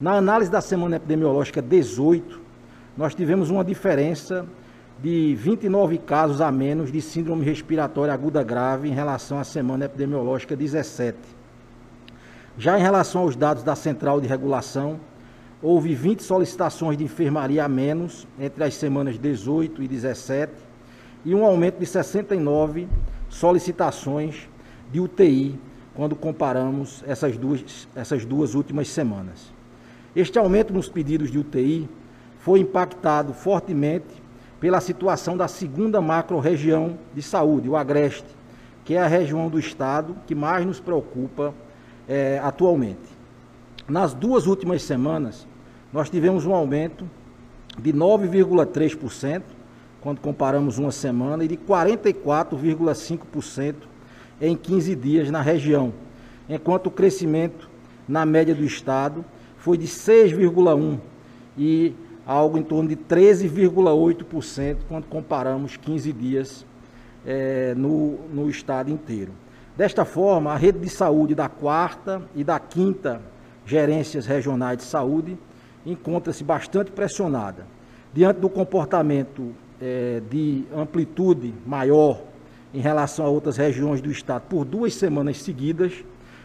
Na análise da semana epidemiológica 18, nós tivemos uma diferença de 29 casos a menos de síndrome respiratória aguda grave em relação à semana epidemiológica 17. Já em relação aos dados da Central de Regulação, houve 20 solicitações de enfermaria a menos entre as semanas 18 e 17 e um aumento de 69 solicitações de UTI quando comparamos essas duas, essas duas últimas semanas. Este aumento nos pedidos de UTI foi impactado fortemente pela situação da segunda macro-região de saúde, o Agreste, que é a região do estado que mais nos preocupa é, atualmente. Nas duas últimas semanas, nós tivemos um aumento de 9,3%, quando comparamos uma semana, e de 44,5% em 15 dias na região, enquanto o crescimento na média do estado foi de 6,1% e algo em torno de 13,8% quando comparamos 15 dias é, no, no estado inteiro. Desta forma, a rede de saúde da quarta e da quinta gerências regionais de saúde encontra-se bastante pressionada. Diante do comportamento é, de amplitude maior em relação a outras regiões do estado por duas semanas seguidas,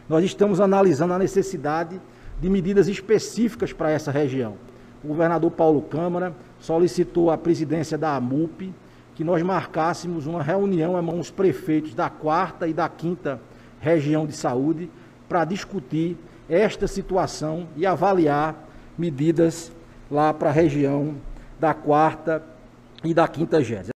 nós estamos analisando a necessidade de medidas específicas para essa região. O governador Paulo Câmara solicitou à presidência da AMUP que nós marcássemos uma reunião com os prefeitos da quarta e da quinta região de saúde para discutir esta situação e avaliar medidas lá para a região da quarta e da quinta GES.